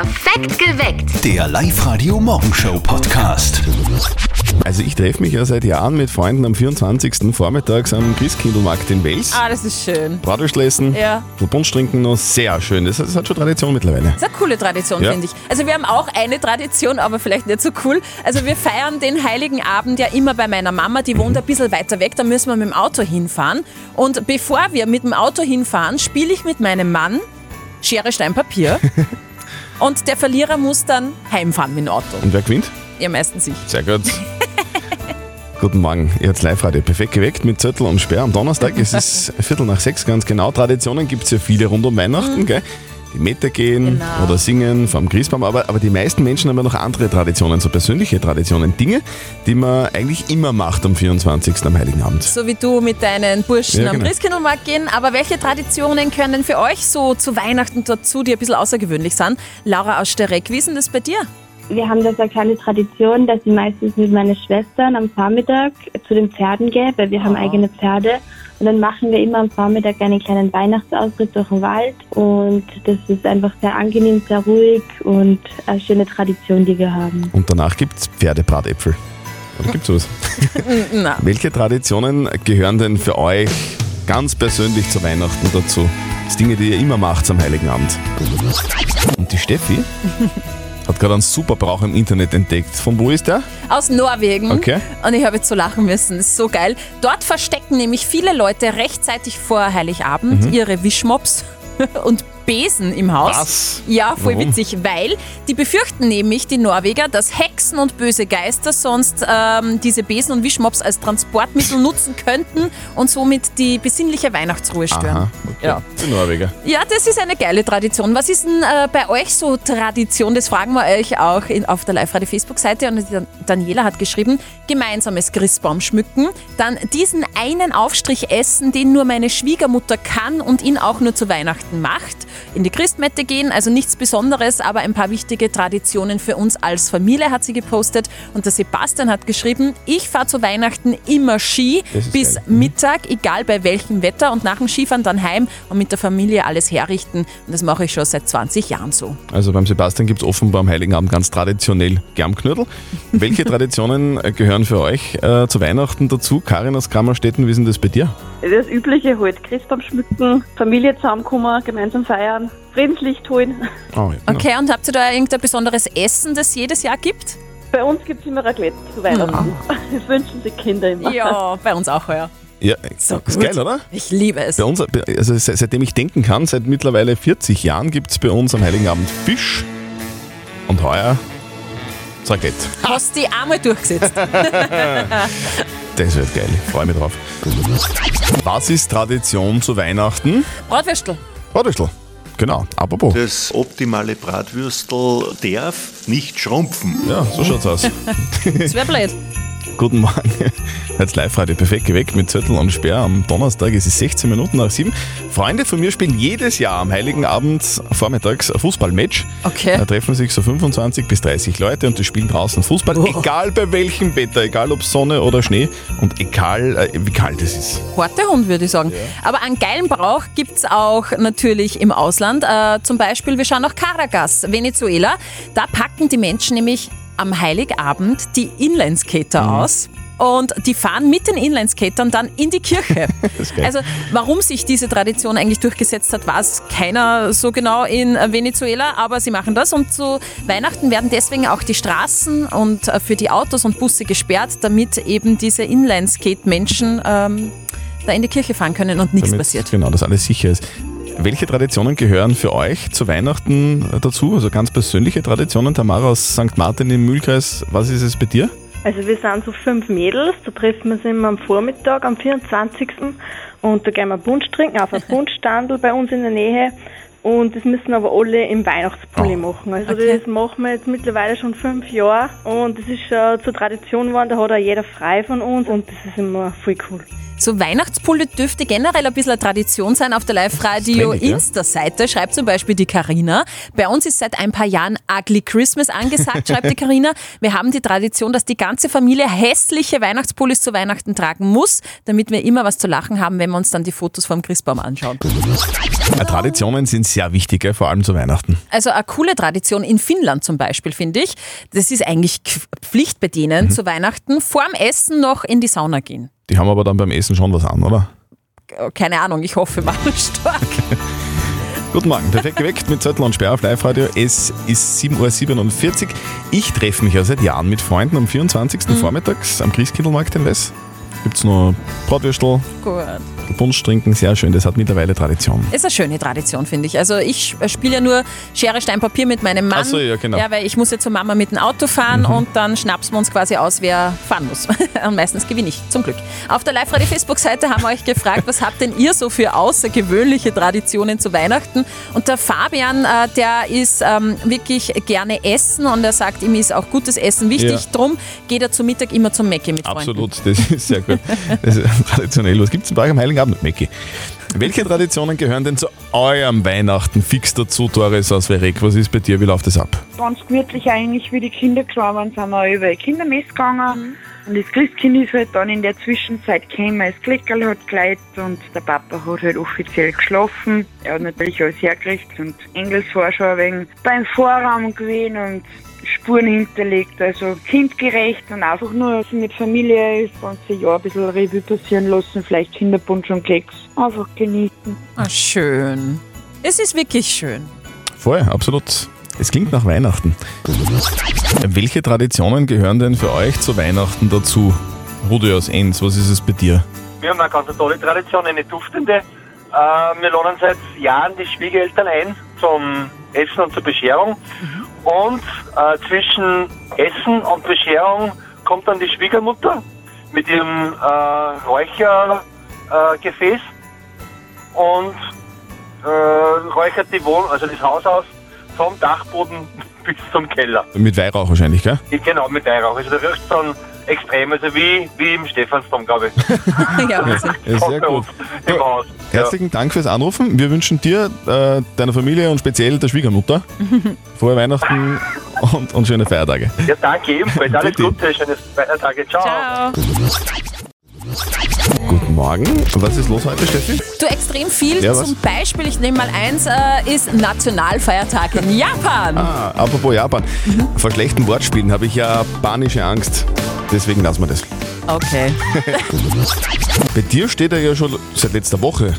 Perfekt geweckt. Der Live-Radio-Morgenshow-Podcast. Also ich treffe mich ja seit Jahren mit Freunden am 24. vormittags am Christkindlmarkt in Wels. Ah, das ist schön. Bratwurst essen, Ja. so Punsch trinken noch sehr schön. Das, das hat schon Tradition mittlerweile. Das ist eine coole Tradition, Ja. finde ich. Also wir haben auch eine Tradition, aber vielleicht nicht so cool. Also wir feiern den Heiligen Abend ja immer bei meiner Mama, die wohnt ein bisschen weiter weg, da müssen wir mit dem Auto hinfahren. Und bevor wir mit dem Auto hinfahren, spiele ich mit meinem Mann Schere, Stein, Papier. Und der Verlierer muss dann heimfahren mit dem Auto. Und wer gewinnt? Ja, meistens ich. Sehr gut. Guten Morgen, ihr habt Live-Radio perfekt geweckt mit Zettel und Sperr am Donnerstag. Es ist Viertel nach sechs, ganz genau. Traditionen gibt es ja viele rund um Weihnachten, gell? Die Mette gehen. Genau. oder singen vom Christbaum, aber, aber die meisten Menschen haben ja noch andere Traditionen, so persönliche Traditionen. Dinge, die man eigentlich immer macht am 24. am Heiligen Abend. So wie du mit deinen Burschen Ja, am genau. Christkindlmarkt gehen. Aber welche Traditionen können denn für euch so zu Weihnachten dazu, die ein bisschen außergewöhnlich sind? Laura aus Stereck, wie ist denn das bei dir? Wir haben da so eine kleine Tradition, dass ich meistens mit meinen Schwestern am Vormittag zu den Pferden gehe, weil wir haben eigene Pferde. Und dann machen wir immer am Vormittag einen kleinen Weihnachtsausritt durch den Wald. Und das ist einfach sehr angenehm, sehr ruhig und eine schöne Tradition, die wir haben. Und danach gibt es Pferdebratäpfel. Oder gibt's sowas? Na, Welche Traditionen gehören denn für euch ganz persönlich zu Weihnachten dazu? Das Dinge, die ihr immer macht am Heiligen Abend. Und die Steffi hat gerade einen super Brauch im Internet entdeckt. Von wo ist der? aus Norwegen. Okay. Und ich habe jetzt so lachen müssen. Ist so geil. Dort verstecken nämlich viele Leute rechtzeitig vor Heiligabend ihre Wischmops und Besen im Haus. Was? Ja, voll Warum? witzig, weil die befürchten nämlich, die Norweger, dass Hexen und böse Geister sonst ähm, diese Besen und Wischmops als Transportmittel nutzen könnten und somit die besinnliche Weihnachtsruhe stören. Aha, okay. Ja. Die Norweger. Ja, das ist eine geile Tradition. Was ist denn äh, bei euch so Tradition? Das fragen wir euch auch in, auf der Live-Radio-Facebook-Seite. Und die Daniela hat geschrieben, gemeinsames Christbaum schmücken, dann diesen einen Aufstrich essen, den nur meine Schwiegermutter kann und ihn auch nur zu Weihnachten macht. In die Christmette gehen, also nichts Besonderes, aber ein paar wichtige Traditionen für uns als Familie hat sie gepostet. Und der Sebastian hat geschrieben, ich fahre zu Weihnachten immer Ski bis geil. Mhm. Mittag, egal bei welchem Wetter und nach dem Skifahren dann heim und mit der Familie alles herrichten. Und das mache ich schon seit 20 Jahren so. Also beim Sebastian gibt es offenbar am Heiligen Abend ganz traditionell Germknödel. Welche Traditionen äh, gehören für euch äh, zu Weihnachten dazu? Karin aus Kammerstetten, wie ist denn das bei dir? Das Übliche halt, Christbaum schmücken, Familie zusammenkommen, gemeinsam feiern, Friedenslicht holen. Oh, ja, genau. Okay, und habt ihr da irgendein besonderes Essen, das jedes Jahr gibt? Bei uns gibt es immer Raclette zu Weihnachten. Das wünschen sich Kinder immer. Ja, bei uns auch heuer. Ja, So ist gut. geil, oder? Ich liebe es. Bei uns, also se- seitdem ich denken kann, seit mittlerweile 40 Jahren gibt es bei uns am Heiligen Abend Fisch und heuer Raclette. Hast die einmal durchgesetzt. Das wird geil, ich freue mich drauf. Was ist Tradition zu Weihnachten? Bratwürstel. Bratwürstel. Genau, apropos. Das optimale Bratwürstel darf nicht schrumpfen. Ja, so schaut's aus. Das wäre blöd. Guten Morgen. Jetzt live heute perfekt geweckt mit Zettel und Sperr am Donnerstag. Es ist 16 Minuten nach 7. Freunde von mir spielen jedes Jahr am Heiligen Abend vormittags ein Fußballmatch. Okay. Da treffen sich so 25 bis 30 Leute und die spielen draußen Fußball. Egal bei welchem Wetter, egal ob Sonne oder Schnee und egal äh, wie kalt es ist. Harter Hund, würde ich sagen. Aber einen geilen Brauch gibt es auch natürlich im Ausland. Äh, zum Beispiel, wir schauen nach Caracas, Venezuela. Da packen die Menschen nämlich am Heiligabend die Inlineskater Mhm. aus. Und die fahren mit den Inlineskatern dann in die Kirche. also warum sich diese Tradition eigentlich durchgesetzt hat, weiß keiner so genau in Venezuela, aber sie machen das. Und zu Weihnachten werden deswegen auch die Straßen und äh, für die Autos und Busse gesperrt, damit eben diese Inlineskate-Menschen ähm, da in die Kirche fahren können und nichts Damit, passiert. Genau, dass alles sicher ist. Welche Traditionen gehören für euch zu Weihnachten dazu? Also ganz persönliche Traditionen. Tamara aus St. Martin im Mühlkreis, was ist es bei dir? Also wir sind so fünf Mädels, da treffen wir uns immer am Vormittag, am 24. Und da gehen wir Punsch trinken, auf ein Punschstandel bei uns in der Nähe. Und das müssen aber alle im Weihnachtspulli Oh. machen. Also Okay. das machen wir jetzt mittlerweile schon fünf Jahre. Und das ist schon zur Tradition geworden, da hat auch jeder frei von uns und das ist immer voll cool. So Weihnachtspulle dürfte generell ein bisschen eine Tradition sein auf der Live-Radio Trendig, ja. Insta-Seite, schreibt zum Beispiel die Karina. Bei uns ist seit ein paar Jahren Ugly Christmas angesagt, schreibt die Karina. Wir haben die Tradition, dass die ganze Familie hässliche Weihnachtspullis zu Weihnachten tragen muss, damit wir immer was zu lachen haben, wenn wir uns dann die Fotos vom Christbaum anschauen. Traditionen sind sehr wichtig, vor allem zu Weihnachten. Also eine coole Tradition in Finnland zum Beispiel, finde ich. Das ist eigentlich Pflicht bei denen zu Weihnachten, vorm Essen noch in die Sauna gehen. Die haben aber dann beim Essen schon was an, oder? Keine Ahnung, ich hoffe mal stark. Guten Morgen, perfekt geweckt mit Zettel und Sperr auf Live-Radio. Es ist 7.47 Uhr. Ich treffe mich ja seit Jahren mit Freunden am 24. Mhm. vormittags am Christkindlmarkt in Wess. Gibt es noch Bratwürstel, Gut. Punsch trinken, sehr schön. Das hat mittlerweile Tradition. Ist eine schöne Tradition, finde ich. Also ich spiele ja nur Schere, Stein, Papier mit meinem Mann. Ach so, ja, genau. Mhm. Ja, weil ich muss ja zur Mama mit dem Auto fahren und dann schnapsen wir uns quasi aus, wer fahren muss. Und meistens gewinne ich, zum Glück. Auf der Live-Radio Facebook-Seite haben wir euch gefragt, was habt denn ihr so für außergewöhnliche Traditionen zu Weihnachten? Und der Fabian, äh, der ist ähm, wirklich gerne essen und er sagt, ihm ist auch gutes Essen wichtig. Ja. Drum geht er zum Mittag immer zum Mäcki mit Freunden. Absolut, das ist sehr gut. Das ist traditionell. Was gibt es denn bei euch am Heiligen Abend, Mecki? Welche Traditionen gehören denn zu eurem Weihnachten fix dazu, Doris aus Verek? Was ist bei dir? Wie läuft das ab? ganz gemütlich eigentlich, wie die Kinder waren, sind wir über die Kindermesse gegangen. Und das Christkind ist halt dann in der Zwischenzeit gekommen, das Kleckerl hat geleitet und der Papa hat halt offiziell geschlafen. Er hat natürlich alles hergerichtet und Engelsvorschau wegen beim Vorraum gewesen und Spuren hinterlegt, also kindgerecht und einfach nur mit Familie das ganze Jahr ein bisschen Revue passieren lassen, vielleicht Kinderpunsch und Keks. Einfach genießen. Ah, schön. Es ist wirklich schön. Voll, absolut. Es klingt nach Weihnachten. Welche Traditionen gehören denn für euch zu Weihnachten dazu? Rudi aus Enns, was ist es bei dir? Wir haben eine ganz tolle Tradition, eine duftende. Äh, wir laden seit Jahren die Schwiegereltern ein zum Essen und zur Bescherung. Und äh, zwischen Essen und Bescherung kommt dann die Schwiegermutter mit ihrem äh, Räuchergefäß äh, und äh, räuchert die Wohnung, also das Haus aus, vom Dachboden bis zum Keller. Mit Weihrauch wahrscheinlich, gell? Genau, mit Weihrauch. Also da riecht dann extrem, also wie, wie im Stephansdom, glaube ich. ja, Wahnsinn. Ja, sehr gut. Im Haus. Herzlichen Dank fürs Anrufen. Wir wünschen dir, äh, deiner Familie und speziell der Schwiegermutter frohe Weihnachten und, und schöne Feiertage. Ja, danke ebenfalls. Alles. Gute, schönes Feiertage. Ciao. Ciao. Guten Morgen. Was ist los heute, Steffi? Du extrem viel. Ja? Zum Beispiel, ich nehme mal eins, äh, ist Nationalfeiertag in Japan. Ah, apropos Japan. Vor schlechten Wortspielen habe ich ja panische Angst. Deswegen lassen wir das. Okay. Bei dir steht er ja schon seit letzter Woche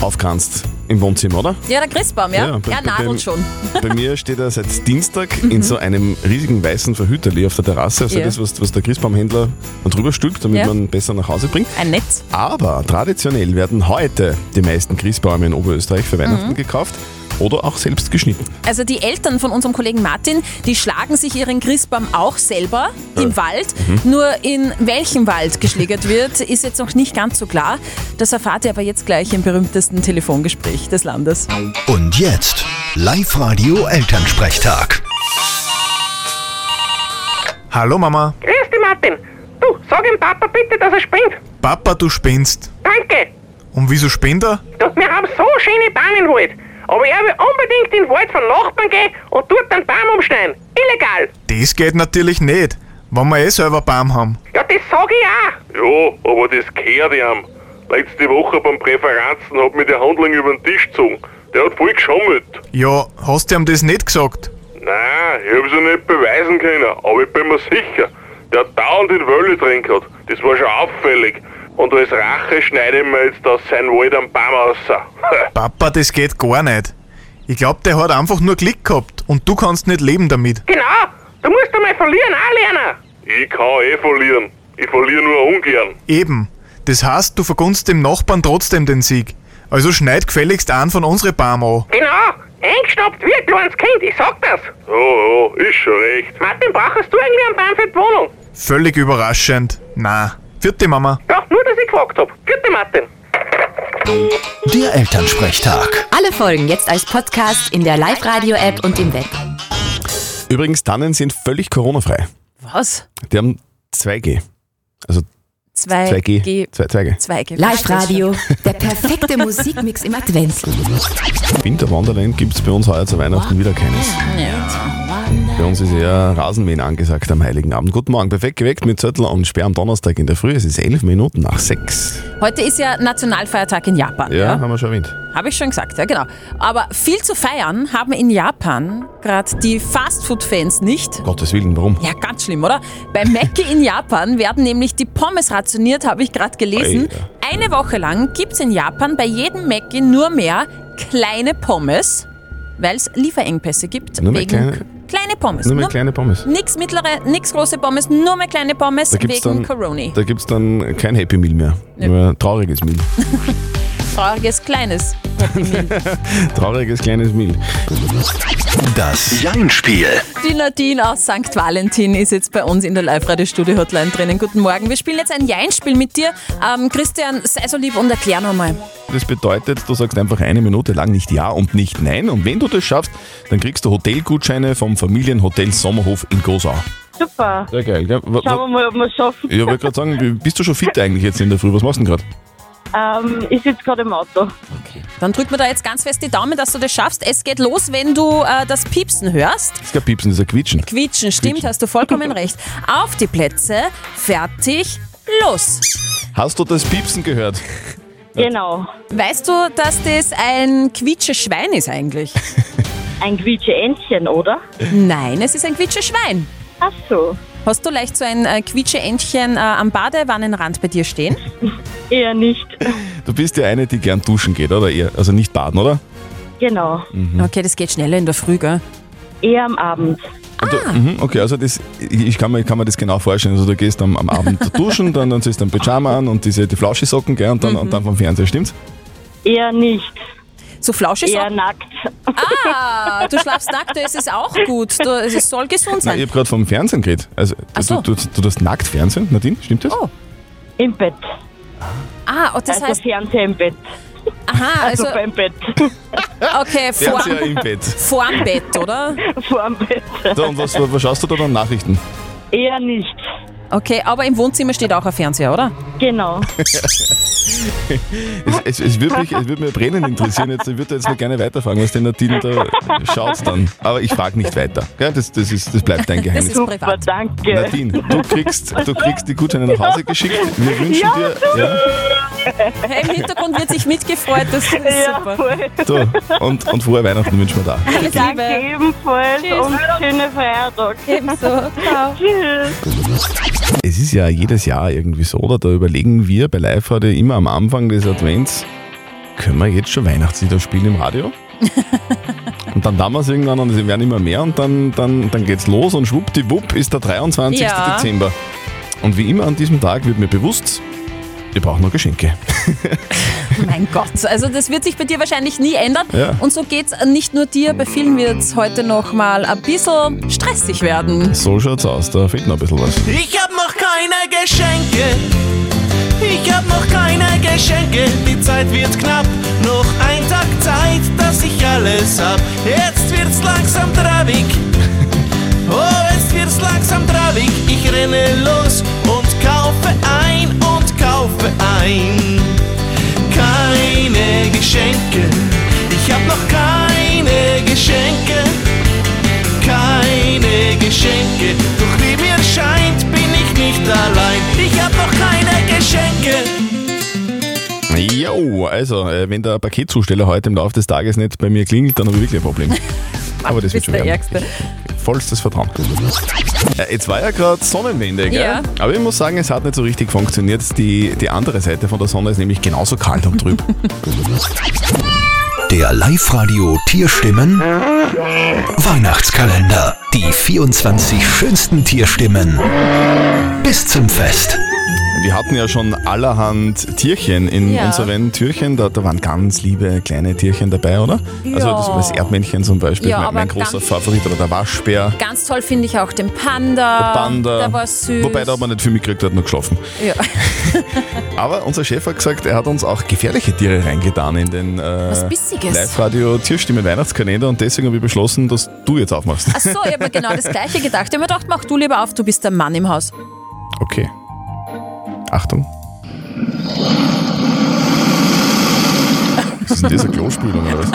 aufkranzt im Wohnzimmer, oder? Ja, der Christbaum, ja? Ja, bei- er bei dem- nadelt schon. Bei mir steht er seit Dienstag in so einem riesigen weißen Verhüterli auf der Terrasse. Also Ja. das, was, was der Christbaumhändler dann drüber stülpt, damit Ja. man besser nach Hause bringt. Ein Netz. Aber traditionell werden heute die meisten Christbäume in Oberösterreich für Weihnachten Mhm. gekauft oder auch selbst geschnitten. Also die Eltern von unserem Kollegen Martin, die schlagen sich ihren Christbaum auch selber im Wald. Mhm. Nur in welchem Wald geschlägert wird, ist jetzt noch nicht ganz so klar. Das erfahrt ihr aber jetzt gleich im berühmtesten Telefongespräch des Landes. Und jetzt Live-Radio Elternsprechtag. Hallo Mama. Grüß dich, Martin. Du, sag dem Papa bitte, dass er spinnt. Papa, du spinnst. Danke. Und wieso spinnt er? Du, wir haben so schöne im Wald. Aber er will unbedingt in den Wald von Nachbarn gehen und dort einen Baum umschneiden. Illegal. Das geht natürlich nicht, wenn wir eh selber Baum haben. Ja, das sag ich auch. Ja, aber das gehört ihm. Letzte Woche beim Präferenzen hat mir der Handling über den Tisch gezogen. Der hat voll geschammelt. Ja, hast du ihm das nicht gesagt? Nein, ich hab's ja nicht beweisen können, aber ich bin mir sicher, der hat dauernd in Wölle drin gehabt. Das war schon auffällig. Und als Rache schneide ich mir jetzt aus seinem Wald einen Baum raus. Papa, das geht gar nicht. Ich glaub, der hat einfach nur Glück gehabt und du kannst nicht leben damit. Genau. Du musst einmal verlieren auch lernen. ich kann eh verlieren. Ich verliere nur ungern. Eben. Das heißt, du vergunst dem Nachbarn trotzdem den Sieg. Also schneid gefälligst einen von unsere Baum an. Genau. Eingeschnappt wie ein kleines Kind, ich sag das. Ja, ja, ist schon recht. Martin, brauchst du irgendwie einen Baum für die Wohnung? Völlig überraschend. Na. Vierte Mama. Ja, nur, dass ich gefragt hab. Vierte Martin. Der Elternsprechtag. Alle Folgen jetzt als Podcast in der Live-Radio-App und im Web. Übrigens, Tannen sind völlig Corona-frei. Was? Die haben 2G. Also 2 2G. G. 2, 2G. 2G. Live-Radio, der perfekte Musikmix im Advent. Winter Wonderland gibt es bei uns heuer zu Weihnachten wieder keines. Bei uns ist eher Rasenmähen angesagt am Heiligen Abend. Guten Morgen, perfekt geweckt mit Zettel und Sperr am Donnerstag in der Früh. Es ist elf Minuten nach sechs. Heute ist ja Nationalfeiertag in Japan. Ja, haben wir schon erwähnt. Habe ich schon gesagt, ja genau. Aber viel zu feiern haben in Japan gerade die Fastfood-Fans nicht. Gottes Willen, warum? Ja, ganz schlimm, oder? Bei Mackie in Japan werden nämlich die Pommes rationiert, habe ich gerade gelesen. Eine Woche lang gibt es in Japan bei jedem Mackie nur mehr kleine Pommes, weil es Lieferengpässe gibt. Nur mehr wegen kleine- kleine Pommes. Nur mehr kleine Pommes. Nix mittlere, nix große Pommes, nur mehr kleine Pommes wegen dann, Corona. da gibt's dann kein Happy Meal mehr. Ja. Nur ein trauriges Meal. Trauriges kleines. trauriges kleines Meal. Das Jein-Spiel. Die Nadine aus St. Valentin ist jetzt bei uns in der Live-Radio-Studio-Hotline drinnen. Guten Morgen. Wir spielen jetzt ein Jein-Spiel mit dir. Ähm, Christian, sei so lieb und erklär nochmal. Das bedeutet, du sagst einfach eine Minute lang nicht Ja und nicht Nein. Und wenn du das schaffst, dann kriegst du Hotelgutscheine vom Familienhotel Sommerhof in Gosau. Super. Sehr geil? Wa- Schauen wir mal, ob wir es schaffen. Ich wollte gerade sagen, bist du schon fit eigentlich jetzt in der Früh? Was machst du denn gerade? Ähm, ich sitze gerade im Auto. Dann drücken wir da jetzt ganz fest die Daumen, dass du das schaffst. Es geht los, wenn du äh, das Piepsen hörst. Das ist kein Piepsen, das ist ein Quietschen. Quietschen, stimmt, hast du vollkommen recht. Auf die Plätze, fertig, los. Hast du das Piepsen gehört? Genau. Weißt du, dass das ein Quietsche-Schwein ist eigentlich? Ein Quietsche-Entchen, oder? Nein, es ist ein Quietsche-Schwein. Ach so. Hast du leicht so ein äh, Quietsche-Entchen äh, am Badewannenrand bei dir stehen? Eher nicht. Du bist ja eine, die gern duschen geht, oder? Eher, also nicht baden, oder? Genau. Okay, das geht schneller in der Früh, gell? Eher am Abend. Und du, mhm, okay, also das, ich kann mir, kann mir das genau vorstellen. Also du gehst am, am Abend duschen, dann, dann ziehst du ein Pyjama an und diese die Flauschisocken, gell, und dann, und dann vom Fernseher, stimmt's? Eher nicht. So flauschig Eher nackt. Ah, du schlafst nackt, das ist auch gut. Du, es soll gesund Nein, sein. ich habe gerade vom Fernsehen geredet. Also Ach so. du, du, du tust nackt Fernsehen, Nadine, stimmt das? Oh. Im Bett. Ah, und das also heißt, Fernseher im Bett. aha, also, Also, beim Bett. okay, vor, Fernseher im Bett. vorm Bett, oder? Vorm Bett. So, und was, was schaust du da dann Nachrichten? Eher nicht. Okay, aber im Wohnzimmer steht auch ein Fernseher, oder? Genau. Es, es, es, würde mich, es würde mich brennend interessieren, jetzt, ich würde jetzt noch gerne weiterfragen, was der Nadine da schaut dann. Aber ich frage nicht weiter. Gell? Das, das, ist, das bleibt dein Geheimnis. Super, danke. Nadine, du kriegst, du kriegst die Gutscheine nach Hause geschickt. Wir wünschen Ja, dir. Ja, Hey, Im Hintergrund wird sich mitgefreut, das ist Ja, super. voll. so, und, und frohe Weihnachten wünschen wir da. Alles Danke Liebe. ebenfalls Tschüss. und schöne Feiertag. Ebenso. Ciao. Tschüss. Es ist ja jedes Jahr irgendwie so, oder? Da überlegen wir bei Live heute immer am Anfang des Advents, können wir jetzt schon Weihnachtslieder spielen im Radio? und dann es irgendwann und es werden immer mehr und dann, dann, dann geht's los und schwuppdiwupp ist der 23. Ja. Dezember. Und wie immer an diesem Tag wird mir bewusst, wir brauchen noch Geschenke. Mein Gott, also das wird sich bei dir wahrscheinlich nie ändern. Ja. Und so geht's nicht nur dir, bei vielen wird es heute noch mal ein bisschen stressig werden. So schaut's aus, da fehlt noch ein bisschen was. Ich hab noch keine Geschenke. Ich hab noch keine Geschenke. Die Zeit wird knapp. Noch ein Tag Zeit, dass ich alles hab. Jetzt wird's langsam traurig. Oh, jetzt wird's langsam traurig. Ich renne kaufe ein. Keine Geschenke. Ich hab noch keine Geschenke. Keine Geschenke. Doch wie mir scheint, bin ich nicht allein. Ich hab noch keine Geschenke. Jo, also, äh, wenn der Paketzusteller heute im Laufe des Tages nicht bei mir klingelt, dann habe ich wirklich ein Problem. Aber das wird schon der werden. Ärgste. Vollstes Vertrauen. Äh, Jetzt war ja gerade Sonnenwende, gell? Ja. Aber ich muss sagen, es hat nicht so richtig funktioniert. Die, die andere Seite von der Sonne ist nämlich genauso kalt und trüb. Der Live-Radio Tierstimmen Weihnachtskalender. Die 24 schönsten Tierstimmen bis zum Fest. Wir hatten ja schon allerhand Tierchen in Ja. unseren Türchen. Da, da waren ganz liebe kleine Tierchen dabei, oder? Also Ja. das, das Erdmännchen zum Beispiel, Ja, mein, mein großer Favorit, oder der Waschbär, Ganz toll finde ich auch den Panda. der Panda. Der war süß. Wobei, da hat man nicht viel mitgekriegt, der hat nur geschlafen. ja. Aber unser Chef hat gesagt, er hat uns auch gefährliche Tiere reingetan in den äh. Live-Radio Tierstimmen Weihnachtskalender und deswegen habe ich beschlossen, dass du jetzt aufmachst. Ach so, ich habe genau das Gleiche gedacht. Ich habe mir gedacht, mach du lieber auf, du bist der Mann im Haus. Okay. Achtung. Was ist denn eine Klospülung oder was?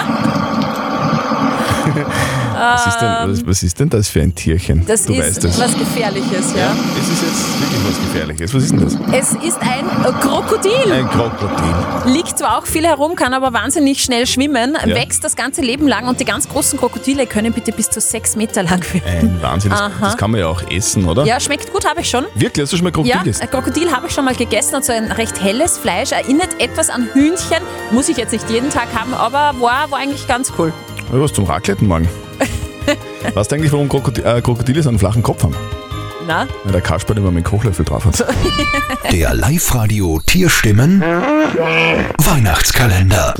Was ist, denn, was, was ist denn das für ein Tierchen? Das du ist weißt es. was Gefährliches, ja. Es ist jetzt wirklich was Gefährliches. Was ist denn das? Es ist ein Krokodil. Ein Krokodil. Liegt zwar auch viel herum, kann aber wahnsinnig schnell schwimmen, Ja. wächst das ganze Leben lang und die ganz großen Krokodile können bitte bis zu sechs Meter lang werden. Ein Wahnsinn. Das, das kann man ja auch essen, oder? Ja, schmeckt gut, habe ich schon. Wirklich? Hast du schon mal Krokodil Ja, gegessen? ein Krokodil habe ich schon mal gegessen und so ein recht helles Fleisch, erinnert etwas an Hühnchen. Muss ich jetzt nicht jeden Tag haben, aber war, war eigentlich ganz cool. Ja, was zum Raclette morgen. Weißt du eigentlich, warum Krokodil, äh, Krokodile so einen flachen Kopf haben? Na? Weil der Kasperl immer mit dem Kochlöffel drauf hat. Der Live-Radio Tierstimmen Weihnachtskalender.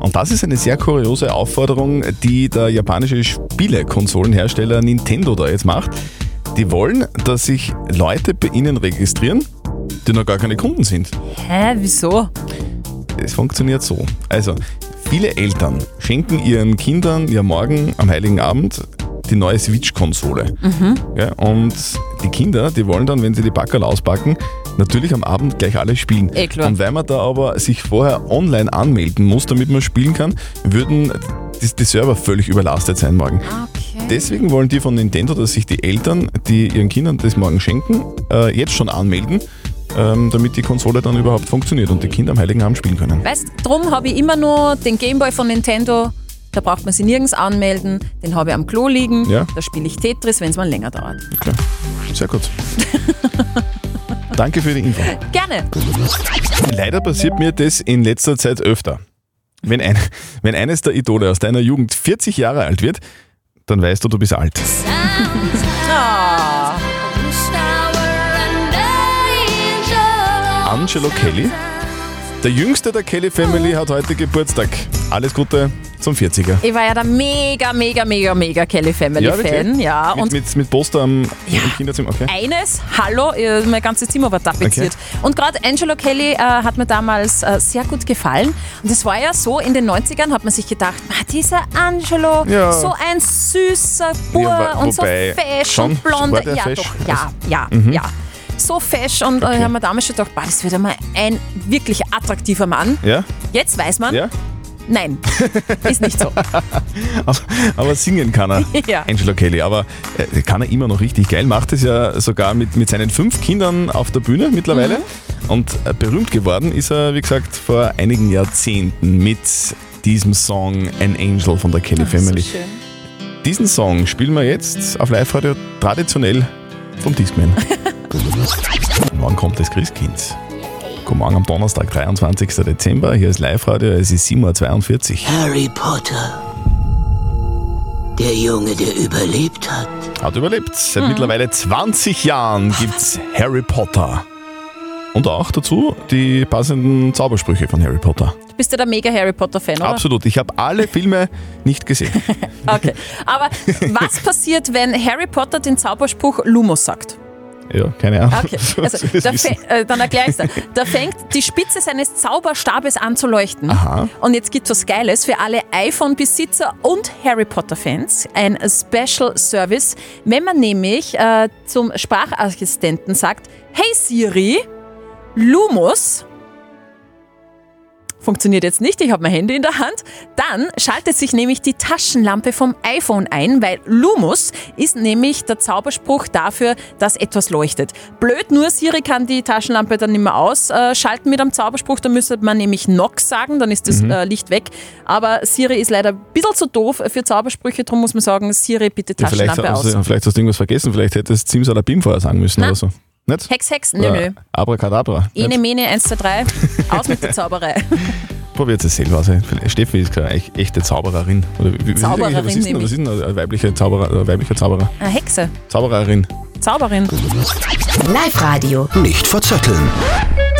Und das ist eine sehr kuriose Aufforderung, die der japanische Spielekonsolenhersteller Nintendo da jetzt macht. Die wollen, dass sich Leute bei ihnen registrieren, die noch gar keine Kunden sind. Hä, wieso? Es funktioniert so. Also, viele Eltern schenken ihren Kindern ja morgen am Heiligen Abend die neue Switch-Konsole. Mhm. Ja, und die Kinder, die wollen dann, wenn sie die Packerl auspacken, natürlich am Abend gleich alles spielen. Eh. Und weil man da aber sich vorher online anmelden muss, damit man spielen kann, würden die, die Server völlig überlastet sein morgen. Deswegen wollen die von Nintendo, dass sich die Eltern, die ihren Kindern das morgen schenken, äh, jetzt schon anmelden, ähm, damit die Konsole dann überhaupt funktioniert und die Kinder am Heiligen Abend spielen können. Weißt, drum habe ich immer nur den Gameboy von Nintendo. Da braucht man sich nirgends anmelden. Den habe ich am Klo liegen. Ja. Da spiele ich Tetris, wenn es mal länger dauert. Klar. Sehr gut. Danke für die Info. Gerne. Leider passiert mir das in letzter Zeit öfter. Wenn, ein, wenn eines der Idole aus deiner Jugend 40 Jahre alt wird, dann weißt du, du bist alt. Ah. Angelo Kelly. Der jüngste der Kelly Family hat heute Geburtstag. Alles Gute zum 40er. Ich war ja der mega, mega, mega, mega Kelly Family Fan. wirklich? Ja, mit, und mit, mit Poster am im Kinderzimmer. Okay. eines, hallo, mein ganzes Zimmer war tapeziert. Und gerade Angelo Kelly äh, hat mir damals äh, sehr gut gefallen. Und es war ja so, in den 90ern hat man sich gedacht, ah, dieser Angelo, Ja. so ein süßer Bur Ja, und so fesch schon, und blond. Ja, fesch? doch, ja, ja, Mhm. ja. So fesch und äh, Okay. haben wir damals schon gedacht, boah, das wird einmal ein wirklich attraktiver Mann. Ja? Jetzt weiß man, Ja? nein, ist nicht so. Aber, aber singen kann er, Ja. Angelo Kelly. Aber äh, kann er immer noch richtig geil. Macht es ja sogar mit, mit seinen fünf Kindern auf der Bühne mittlerweile. Mhm. Und äh, berühmt geworden ist er, wie gesagt, vor einigen Jahrzehnten mit diesem Song An Angel von der Kelly Family. So schön. Diesen Song spielen wir jetzt auf Live-Radio traditionell vom Discman. Morgen kommt das Christkind. Guten Morgen am Donnerstag, 23. Dezember. Hier ist Live-Radio, es ist 7.42 Uhr. Harry Potter. Der Junge, der überlebt hat. Hat überlebt. Seit Mhm. mittlerweile 20 Jahren gibt's Harry Potter. Und auch dazu die passenden Zaubersprüche von Harry Potter. Du bist ja der mega Harry Potter-Fan, oder? Absolut. Ich habe alle Filme nicht gesehen. Okay. Aber was passiert, wenn Harry Potter den Zauberspruch Lumos sagt? Ja, keine Ahnung. Okay, also da äh, dann erkläre ich es. Da fängt die Spitze seines Zauberstabes an zu leuchten. Aha. Und jetzt gibt es was Geiles für alle iPhone-Besitzer und Harry Potter-Fans. Ein Special Service. Wenn man nämlich äh, zum Sprachassistenten sagt, hey Siri, Lumos, funktioniert jetzt nicht, ich habe mein Handy in der Hand, dann schaltet sich nämlich die Taschenlampe vom iPhone ein, weil Lumus ist nämlich der Zauberspruch dafür, dass etwas leuchtet. Blöd nur, Siri kann die Taschenlampe dann nicht mehr ausschalten mit einem Zauberspruch, da müsste man nämlich Nox sagen, dann ist das Mhm. äh, Licht weg. Aber Siri ist leider ein bisschen zu doof für Zaubersprüche, darum muss man sagen, Siri, bitte Ja, vielleicht, Taschenlampe hast aus. du, vielleicht hast du irgendwas vergessen. Vielleicht hättest du Simsalabim vorher sagen müssen Na. oder so. Nicht? Hex, Hex, nö, Oder nö. Abracadabra. Ene, Nicht? Mene, 1, 2, 3, aus mit der Zauberei. Probiert es selber aus. Steffi ist keine echt- echte Zaubererin. Oder wie, wie, was ist Zaubererin was ist denn, was ist denn eine weibliche Zauberer, ein weiblicher Zauberer? Eine Hexe, Zaubererin. Zauberin. Live-Radio. Nicht verzetteln.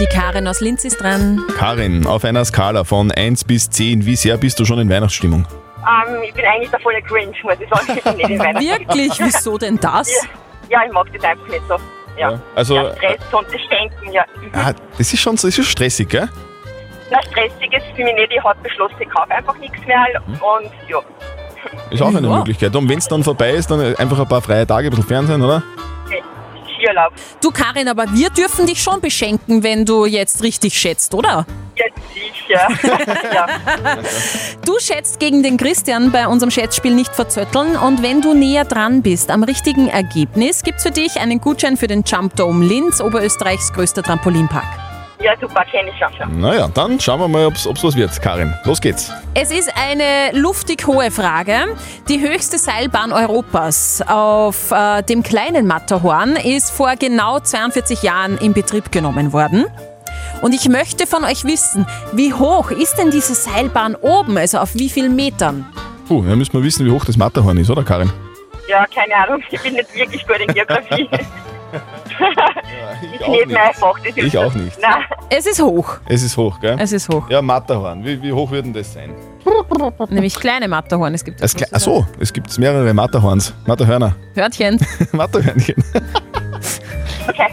Die Karin aus Linz ist dran. Karin, auf einer Skala von 1 bis 10, wie sehr bist du schon in Weihnachtsstimmung? Ähm, ich bin eigentlich der volle Cringe, muss ich sagen. Ich bin nicht in. Wirklich? Wieso denn das? Ja, ich mag das einfach nicht so. Ja. Ja, also- Ja, Stress und das Schenken, ja. Ah, das ist schon so, das ist stressig, gell? Na, stressig ist für mich nicht. Ich habe beschlossen, ich kaufe einfach nichts mehr. Und ja. Ist auch eine Ja. Möglichkeit. Und wenn es dann vorbei ist, dann einfach ein paar freie Tage, ein bisschen Fernsehen, oder? Ja, Skiurlaub. Du Karin, aber wir dürfen dich schon beschenken, wenn du jetzt richtig schätzt, oder? Ja, sicher. ja. Du schätzt gegen den Christian bei unserem Schätzspiel nicht verzötteln und wenn du näher dran bist am richtigen Ergebnis, gibt's für dich einen Gutschein für den Jump Dome Linz, Oberösterreichs größter Trampolinpark. Ja, super, kenne ich auch schon. Naja, dann schauen wir mal, ob es was wird. Karin, los geht's. Es ist eine luftig hohe Frage. Die höchste Seilbahn Europas auf äh, dem kleinen Matterhorn ist vor genau 42 Jahren in Betrieb genommen worden. Und ich möchte von euch wissen, wie hoch ist denn diese Seilbahn oben? Also auf wie vielen Metern? Puh, dann müssen wir wissen, wie hoch das Matterhorn ist, oder Karin? Ja, keine Ahnung, ich bin nicht wirklich gut in Geografie. ich auch lebe nicht. einfach. Das Ich auch nicht. Nein. Es ist hoch. Es ist hoch, gell? Es ist hoch. Ja, Matterhorn. Wie, wie hoch wird denn das sein? Nämlich kleine Matterhorn. Es gibt Das Kle Ach so, es gibt mehrere Matterhorns. Matterhörner. Hörtchen. Matterhörnchen. Okay.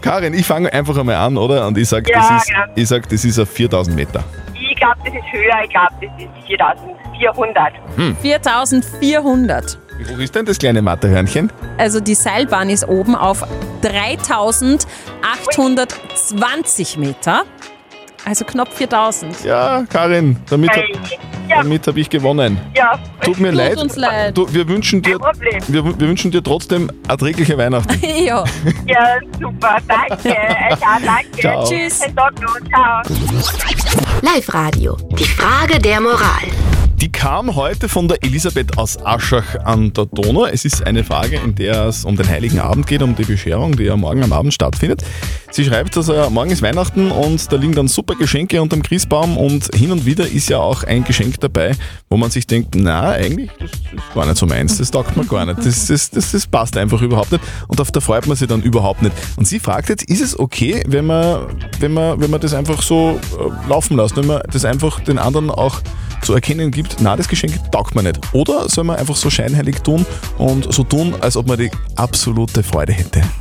Karin, ich fange einfach einmal an, oder? Und ich sag, Ja, das, ist, genau. ich sag das ist auf 4000 Meter. Ich glaube, das ist höher. Ich glaube, das ist 4400. Hm. 4400. Wie hoch ist denn das kleine Matterhörnchen? Also die Seilbahn ist oben auf 3820 Meter. Also knapp 4000. Ja, Karin, damit, Hey. Ja. damit habe ich gewonnen. Ja, Tut mir tut leid. uns leid. Du, wir, wünschen dir, wir, wir wünschen dir trotzdem erträgliche Weihnachten. ja. Ja, super, danke. Ja, danke. Ciao. Tschüss. Ciao. Live-Radio. Die Frage der Moral. Die kam heute von der Elisabeth aus Aschach an der Donau. Es ist eine Frage, in der es um den Heiligen Abend geht, um die Bescherung, die ja morgen am Abend stattfindet. Sie schreibt, dass äh, morgen ist Weihnachten und da liegen dann super Geschenke unterm Christbaum und hin und wieder ist ja auch ein Geschenk dabei, wo man sich denkt, na, eigentlich, das ist gar nicht so meins, das taugt mir gar nicht, das, das, das, das passt einfach überhaupt nicht und auf der freut man sich dann überhaupt nicht. Und sie fragt jetzt, ist es okay, wenn man, wenn man, wenn man das einfach so äh, laufen lässt, wenn man das einfach den anderen auch zu erkennen gibt, na, das Geschenk taugt mir nicht. Oder soll man einfach so scheinheilig tun und so tun, als ob man die absolute Freude hätte?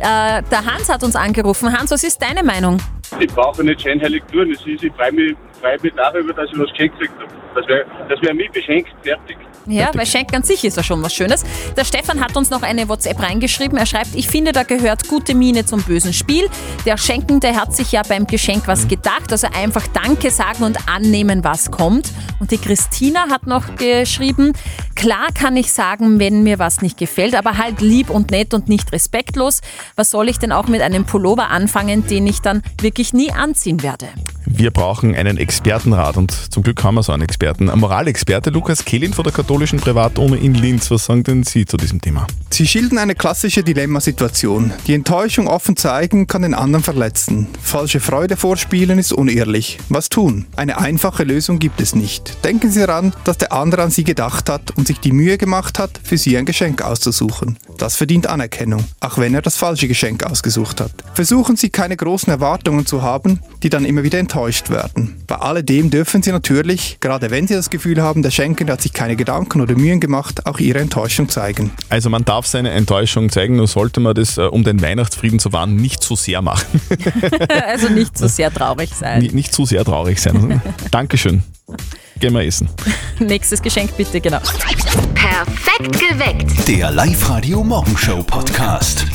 Äh, der Hans hat uns angerufen. Hans, was ist deine Meinung? Ich brauche nicht scheinheilig tun. Es ist, ich freue mich, freue mich darüber, dass ich was geschenkt gekriegt habe. Das wäre das wär mich beschenkt, fertig. Ja, weil Schenken an sich ist ja schon was Schönes. Der Stefan hat uns noch eine WhatsApp reingeschrieben. Er schreibt, ich finde, da gehört gute Miene zum bösen Spiel. Der Schenkende hat sich ja beim Geschenk was gedacht. Also einfach Danke sagen und annehmen, was kommt. Und die Christina hat noch geschrieben, klar kann ich sagen, wenn mir was nicht gefällt, aber halt lieb und nett und nicht respektlos. Was soll ich denn auch mit einem Pullover anfangen, den ich dann wirklich nie anziehen werde? Wir brauchen einen Expertenrat und zum Glück haben wir so einen Experten. Ein Moralexperte Lukas Kehlin von der katholischen Privatuni in Linz. Was sagen denn Sie zu diesem Thema? Sie schildern eine klassische Dilemmasituation. Die Enttäuschung offen zeigen kann den anderen verletzen. Falsche Freude vorspielen ist unehrlich. Was tun? Eine einfache Lösung gibt es nicht. Denken Sie daran, dass der andere an Sie gedacht hat und sich die Mühe gemacht hat, für Sie ein Geschenk auszusuchen. Das verdient Anerkennung, auch wenn er das falsche Geschenk ausgesucht hat. Versuchen Sie keine großen Erwartungen zu haben, die dann immer wieder enttäuscht werden. Bei alledem dürfen Sie natürlich, gerade wenn Sie das Gefühl haben, der Schenkende hat sich keine Gedanken oder Mühen gemacht, auch Ihre Enttäuschung zeigen. Also man darf seine Enttäuschung zeigen, nur sollte man das, äh, um den Weihnachtsfrieden zu wahren, nicht zu sehr machen. also nicht so sehr traurig sein. Nicht, nicht zu sehr traurig sein. Dankeschön. Gehen wir essen. Nächstes Geschenk bitte, genau. Perfekt geweckt. Der Live-Radio Morgenshow Podcast.